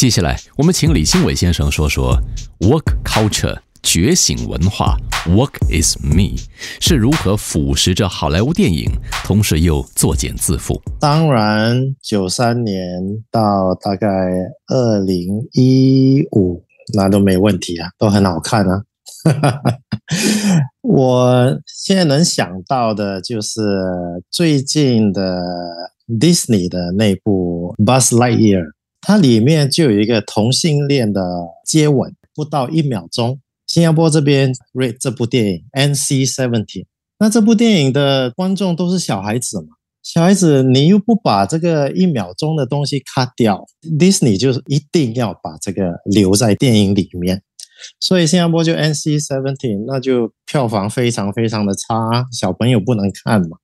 接下来，我们请李新伟先生说说 “work culture” 觉醒文化 “work is me” 是如何腐蚀着好莱坞电影，同时又作茧自缚。当然，九三年到大概二零一五，那都没问题啊，都很好看啊。我现在能想到的就是最近的 Disney 的那部《Buzz Lightyear》，它里面就有一个同性恋的接吻，不到一秒钟。新加坡这边 rate 这部电影 NC seventeen，那这部电影的观众都是小孩子嘛？小孩子你又不把这个一秒钟的东西 cut 掉，Disney 就是一定要把这个留在电影里面。所以新加坡就 NC seventeen，那就票房非常非常的差，小朋友不能看嘛。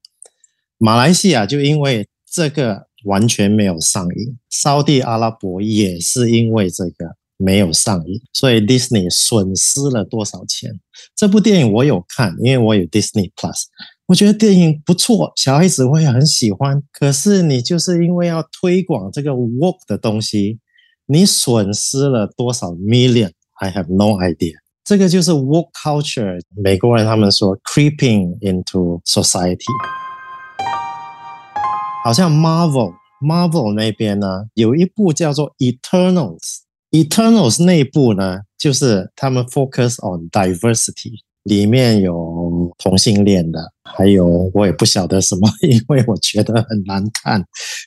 马来西亚就因为这个完全没有上映，沙地阿拉伯也是因为这个没有上映，所以 Disney 损失了多少钱？这部电影我有看，因为我有 Disney Plus，我觉得电影不错，小孩子会很喜欢。可是你就是因为要推广这个 work 的东西，你损失了多少 million？I have no idea。这个就是 work culture。美国人他们说 creeping into society。好像 Marvel Marvel 那边呢，有一部叫做 Eternals。Eternals 那部呢，就是他们 focus on diversity，里面有同性恋的，还有我也不晓得什么，因为我觉得很难看，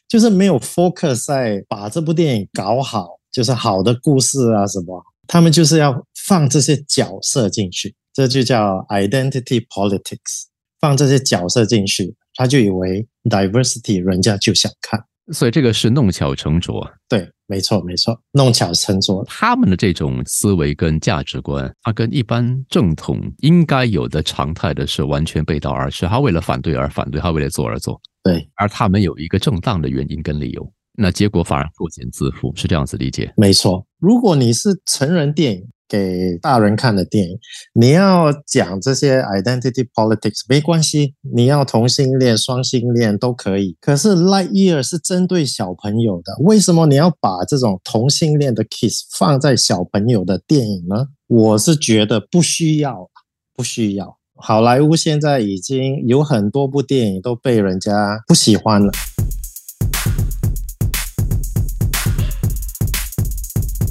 就是没有 focus 在把这部电影搞好，就是好的故事啊什么。他们就是要放这些角色进去，这就叫 identity politics。放这些角色进去，他就以为 diversity 人家就想看，所以这个是弄巧成拙。对，没错，没错，弄巧成拙。他们的这种思维跟价值观，它跟一般正统应该有的常态的是完全背道而驰。他为了反对而反对，他为了做而做。对，而他们有一个正当的原因跟理由。那结果反而作茧自缚，是这样子理解？没错。如果你是成人电影，给大人看的电影，你要讲这些 identity politics 没关系，你要同性恋、双性恋都可以。可是 Lightyear 是针对小朋友的，为什么你要把这种同性恋的 kiss 放在小朋友的电影呢？我是觉得不需要，不需要。好莱坞现在已经有很多部电影都被人家不喜欢了。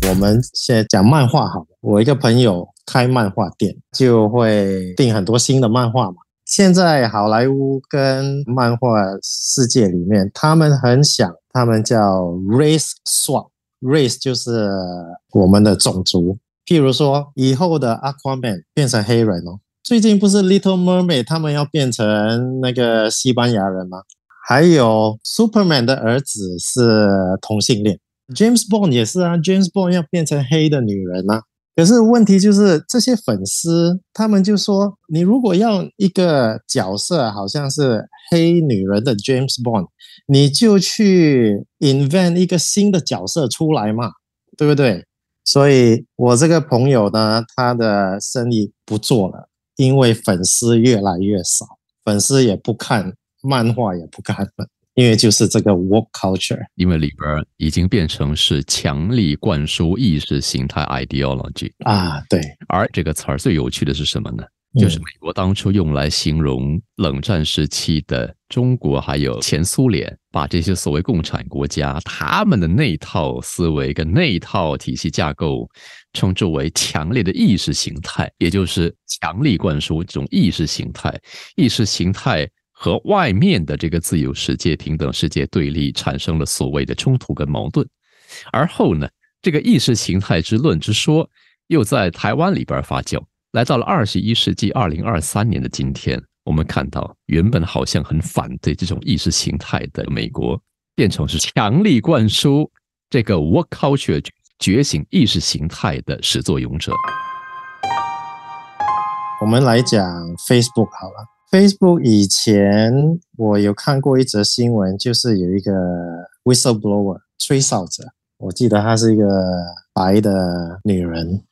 我们先讲漫画好了，我一个朋友开漫画店，就会订很多新的漫画嘛。现在好莱坞跟漫画世界里面，他们很想，他们叫 race swap，race 就是我们的种族。譬如说，以后的 Aquaman 变成黑人哦。最近不是 Little Mermaid 他们要变成那个西班牙人吗？还有 Superman 的儿子是同性恋。James Bond 也是啊，James Bond 要变成黑的女人啊。可是问题就是这些粉丝，他们就说，你如果要一个角色好像是黑女人的 James Bond，你就去 invent 一个新的角色出来嘛，对不对？所以我这个朋友呢，他的生意不做了，因为粉丝越来越少，粉丝也不看漫画，也不看了。因为就是这个 work culture，因为里边已经变成是强力灌输意识形态 ideology 啊，对。而这个词儿最有趣的是什么呢？就是美国当初用来形容冷战时期的中国，还有前苏联，把这些所谓共产国家他们的那套思维跟那套体系架构，称之为强烈的意识形态，也就是强力灌输这种意识形态，意识形态。和外面的这个自由世界、平等世界对立，产生了所谓的冲突跟矛盾。而后呢，这个意识形态之论之说又在台湾里边发酵。来到了二十一世纪二零二三年的今天，我们看到原本好像很反对这种意识形态的美国，变成是强力灌输这个 work culture 觉醒意识形态的始作俑者。我们来讲 Facebook 好了。Facebook 以前我有看过一则新闻，就是有一个 whistleblower 吹哨者，我记得她是一个白的女人，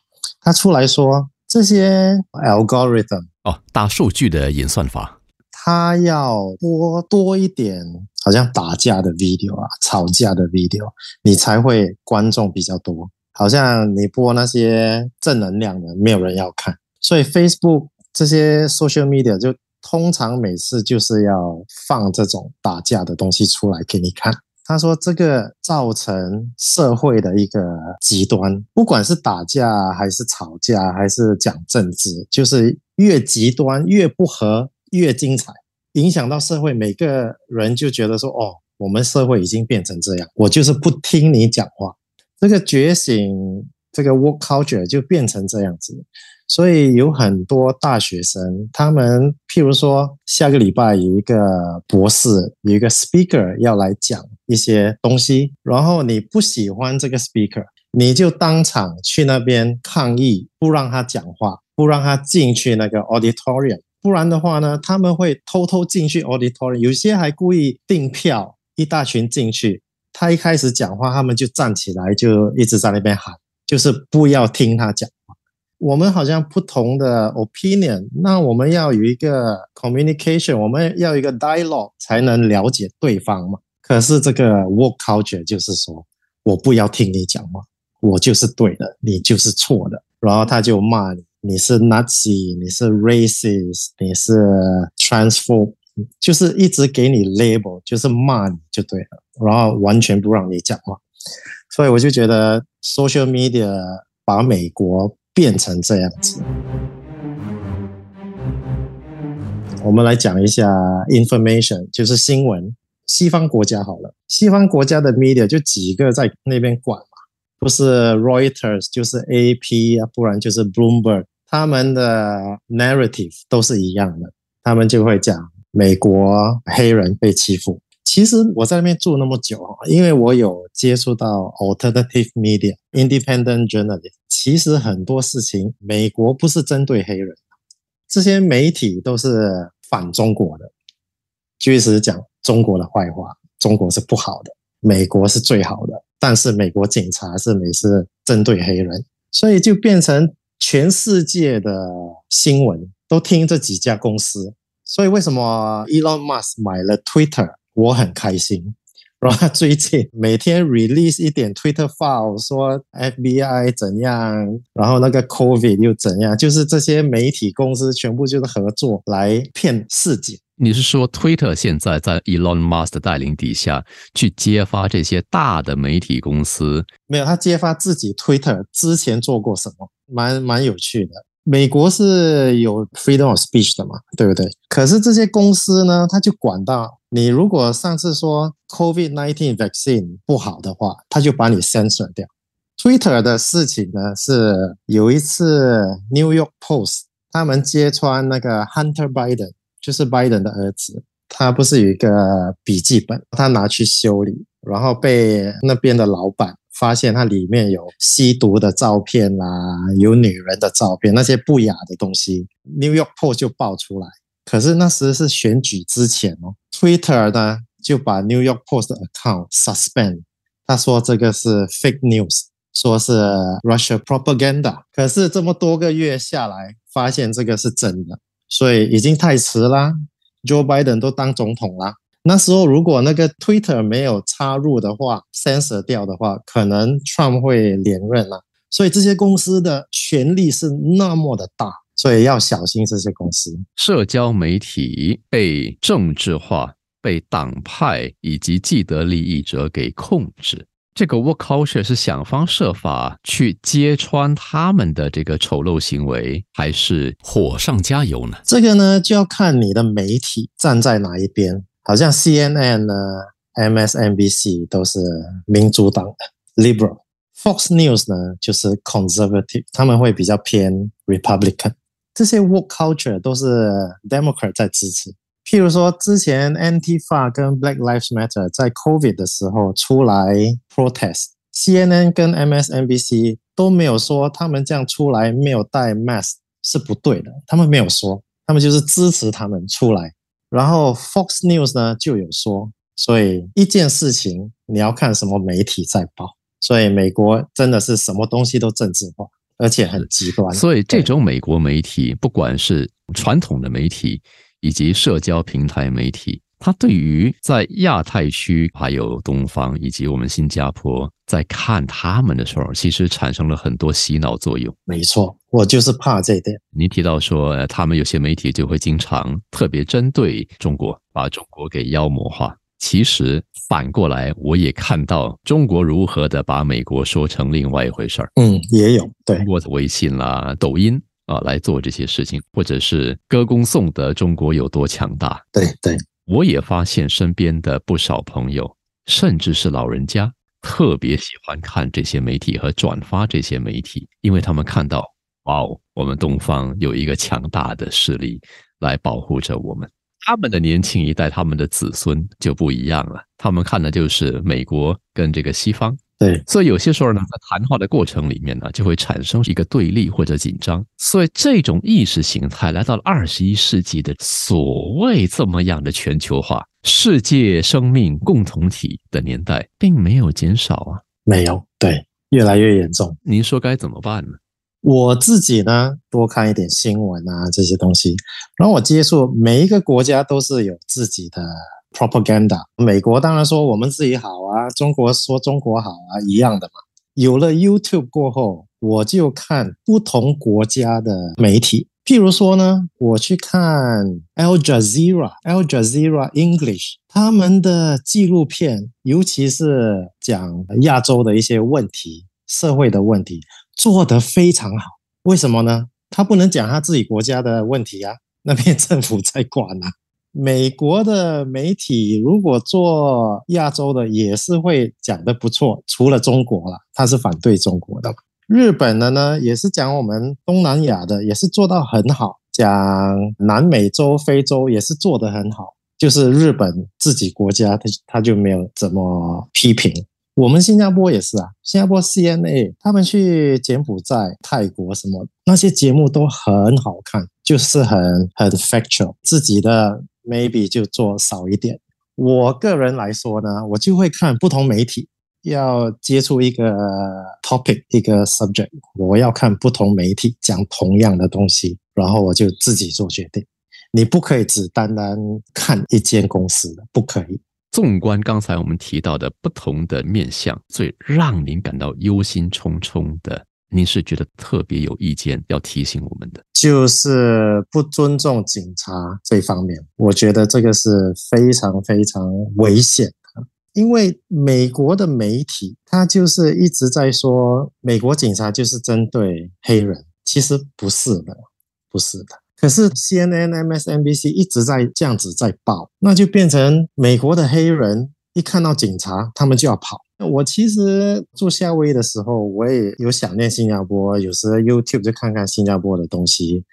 她出来说这些 algorithm 哦，大数据的演算法，她要播多一点，好像打架的 video 啊，吵架的 video，你才会观众比较多。好像你播那些正能量的，没有人要看。所以 Facebook 这些 social media 就通常每次就是要放这种打架的东西出来给你看。他说这个造成社会的一个极端，不管是打架还是吵架还是讲政治，就是越极端越不和越精彩，影响到社会每个人就觉得说哦，我们社会已经变成这样，我就是不听你讲话。这个觉醒，这个 work culture 就变成这样子。所以有很多大学生，他们譬如说下个礼拜有一个博士，有一个 speaker 要来讲一些东西，然后你不喜欢这个 speaker，你就当场去那边抗议，不让他讲话，不让他进去那个 auditorium，不然的话呢，他们会偷偷进去 auditorium，有些还故意订票，一大群进去，他一开始讲话，他们就站起来，就一直在那边喊，就是不要听他讲。我们好像不同的 opinion，那我们要有一个 communication，我们要一个 dialogue 才能了解对方嘛。可是这个 work culture 就是说我不要听你讲话，我就是对的，你就是错的。然后他就骂你，你是 Nazi，你是 racist，你是 transphobe，就是一直给你 label，就是骂你就对了，然后完全不让你讲话。所以我就觉得 social media 把美国。变成这样子，我们来讲一下 information，就是新闻。西方国家好了，西方国家的 media 就几个在那边管嘛，不是 Reuters 就是 AP 啊，不然就是 Bloomberg，他们的 narrative 都是一样的，他们就会讲美国黑人被欺负。其实我在那边住那么久啊，因为我有接触到 alternative media、independent journalism。其实很多事情，美国不是针对黑人，这些媒体都是反中国的，就是讲中国的坏话，中国是不好的，美国是最好的。但是美国警察是每次针对黑人，所以就变成全世界的新闻都听这几家公司。所以为什么 Elon Musk 买了 Twitter？我很开心，然后最近每天 release 一点 Twitter file，说 FBI 怎样，然后那个 COVID 又怎样，就是这些媒体公司全部就是合作来骗世界。你是说 Twitter 现在在 Elon Musk 的带领底下去揭发这些大的媒体公司？没有，他揭发自己 Twitter 之前做过什么，蛮蛮有趣的。美国是有 freedom of speech 的嘛，对不对？可是这些公司呢，他就管到你，如果上次说 COVID nineteen vaccine 不好的话，他就把你 censor 掉。Twitter 的事情呢，是有一次 New York Post 他们揭穿那个 Hunter Biden，就是 Biden 的儿子，他不是有一个笔记本，他拿去修理，然后被那边的老板。发现它里面有吸毒的照片啦，有女人的照片，那些不雅的东西，New York Post 就爆出来。可是那时是选举之前哦，Twitter 呢就把 New York Post 的 account suspend，他说这个是 fake news，说是 Russia propaganda。可是这么多个月下来，发现这个是真的，所以已经太迟啦，Joe Biden 都当总统啦。那时候如果那个 Twitter 没有插入的话，censor 掉的话，可能 Trump 会连任了。所以这些公司的权力是那么的大，所以要小心这些公司。社交媒体被政治化，被党派以及既得利益者给控制。这个 Work Culture 是想方设法去揭穿他们的这个丑陋行为，还是火上加油呢？这个呢，就要看你的媒体站在哪一边。好像 CNN 呢，MSNBC 都是民主党的 Liberal，Fox News 呢就是 Conservative，他们会比较偏 Republican。这些 Work Culture 都是 Democrat 在支持。譬如说，之前 Antifa 跟 Black Lives Matter 在 COVID 的时候出来 protest，CNN 跟 MSNBC 都没有说他们这样出来没有戴 mask 是不对的，他们没有说，他们就是支持他们出来。然后 Fox News 呢就有说，所以一件事情你要看什么媒体在报，所以美国真的是什么东西都政治化，而且很极端。所以这种美国媒体，不管是传统的媒体，以及社交平台媒体，它对于在亚太区还有东方以及我们新加坡在看他们的时候，其实产生了很多洗脑作用。没错，我就是怕这一点。您提到说，呃他们有些媒体就会经常特别针对中国，把中国给妖魔化。其实反过来，我也看到中国如何的把美国说成另外一回事儿。嗯，也有对通，过微信啦、抖音啊来做这些事情，或者是歌功颂德中国有多强大。对对，我也发现身边的不少朋友，甚至是老人家，特别喜欢看这些媒体和转发这些媒体，因为他们看到，哇哦，我们东方有一个强大的势力来保护着我们。他们的年轻一代，他们的子孙就不一样了，他们看的就是美国跟这个西方。对，所以有些时候呢，在谈话的过程里面呢，就会产生一个对立或者紧张。所以这种意识形态来到了二十一世纪的所谓这么样的全球化、世界生命共同体的年代，并没有减少啊。没有对，越来越严重。您说该怎么办呢？我自己呢，多看一点新闻啊这些东西，然后我接触每一个国家都是有自己的 propaganda。美国当然说我们自己好啊，中国说中国好啊，一样的嘛。有了 YouTube 过后，我就看不同国家的媒体，譬如说呢，我去看 Al Jazeera、Al Jazeera English 他们的纪录片，尤其是讲亚洲的一些问题、社会的问题。做得非常好，为什么呢？他不能讲他自己国家的问题啊，那边政府在管啊。美国的媒体如果做亚洲的，也是会讲得不错，除了中国了，他是反对中国的。日本的呢，也是讲我们东南亚的，也是做到很好，讲南美洲、非洲也是做得很好，就是日本自己国家，他他就没有怎么批评。我们新加坡也是啊，新加坡 CNA 他们去柬埔寨、泰国什么那些节目都很好看，就是很很 factual，自己的 maybe 就做少一点。我个人来说呢，我就会看不同媒体，要接触一个 topic 一个 subject，我要看不同媒体讲同样的东西，然后我就自己做决定。你不可以只单单看一间公司，不可以。纵观刚才我们提到的不同的面相，最让您感到忧心忡忡的，您是觉得特别有意见要提醒我们的，就是不尊重警察这方面，我觉得这个是非常非常危险的。因为美国的媒体，他就是一直在说美国警察就是针对黑人，其实不是的，不是的。可是 CNN、MSNBC 一直在这样子在报，那就变成美国的黑人一看到警察，他们就要跑。我其实住夏威夷的时候，我也有想念新加坡，有时 YouTube 就看看新加坡的东西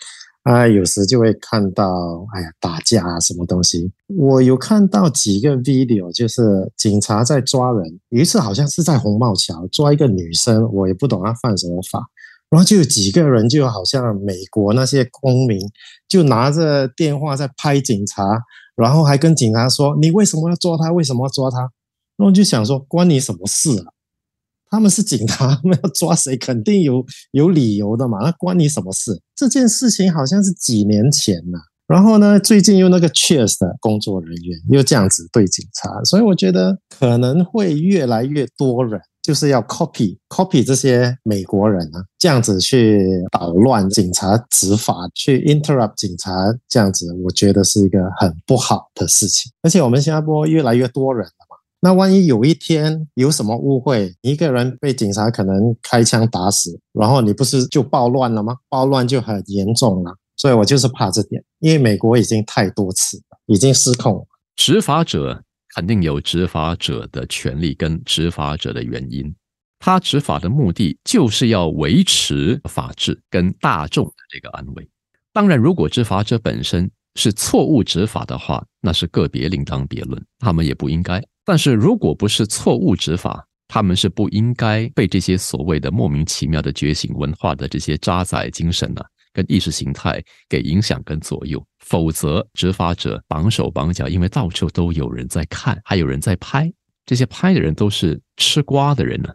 啊，有时就会看到哎呀打架啊什么东西。我有看到几个 video，就是警察在抓人，有一次好像是在红帽桥抓一个女生，我也不懂她犯什么法。然后就有几个人，就好像美国那些公民，就拿着电话在拍警察，然后还跟警察说：“你为什么要抓他？为什么要抓他？”然后就想说：“关你什么事啊？他们是警察，他们要抓谁，肯定有有理由的嘛。那关你什么事？这件事情好像是几年前了。然后呢，最近又那个 Cheers 的工作人员又这样子对警察，所以我觉得可能会越来越多人。”就是要 copy copy 这些美国人啊，这样子去捣乱警察执法，去 interrupt 警察，这样子我觉得是一个很不好的事情。而且我们新加坡越来越多人，那万一有一天有什么误会，一个人被警察可能开枪打死，然后你不是就暴乱了吗？暴乱就很严重了。所以我就是怕这点，因为美国已经太多次了，已经失控了。执法者。肯定有执法者的权利跟执法者的原因，他执法的目的就是要维持法治跟大众的这个安危。当然，如果执法者本身是错误执法的话，那是个别另当别论，他们也不应该。但是如果不是错误执法，他们是不应该被这些所谓的莫名其妙的觉醒文化的这些渣仔精神呢？跟意识形态给影响跟左右，否则执法者绑手绑脚，因为到处都有人在看，还有人在拍，这些拍的人都是吃瓜的人呢，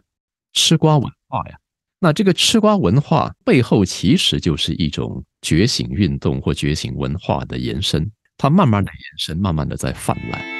吃瓜文化呀。那这个吃瓜文化背后其实就是一种觉醒运动或觉醒文化的延伸。它慢慢的延伸，慢慢的在泛滥。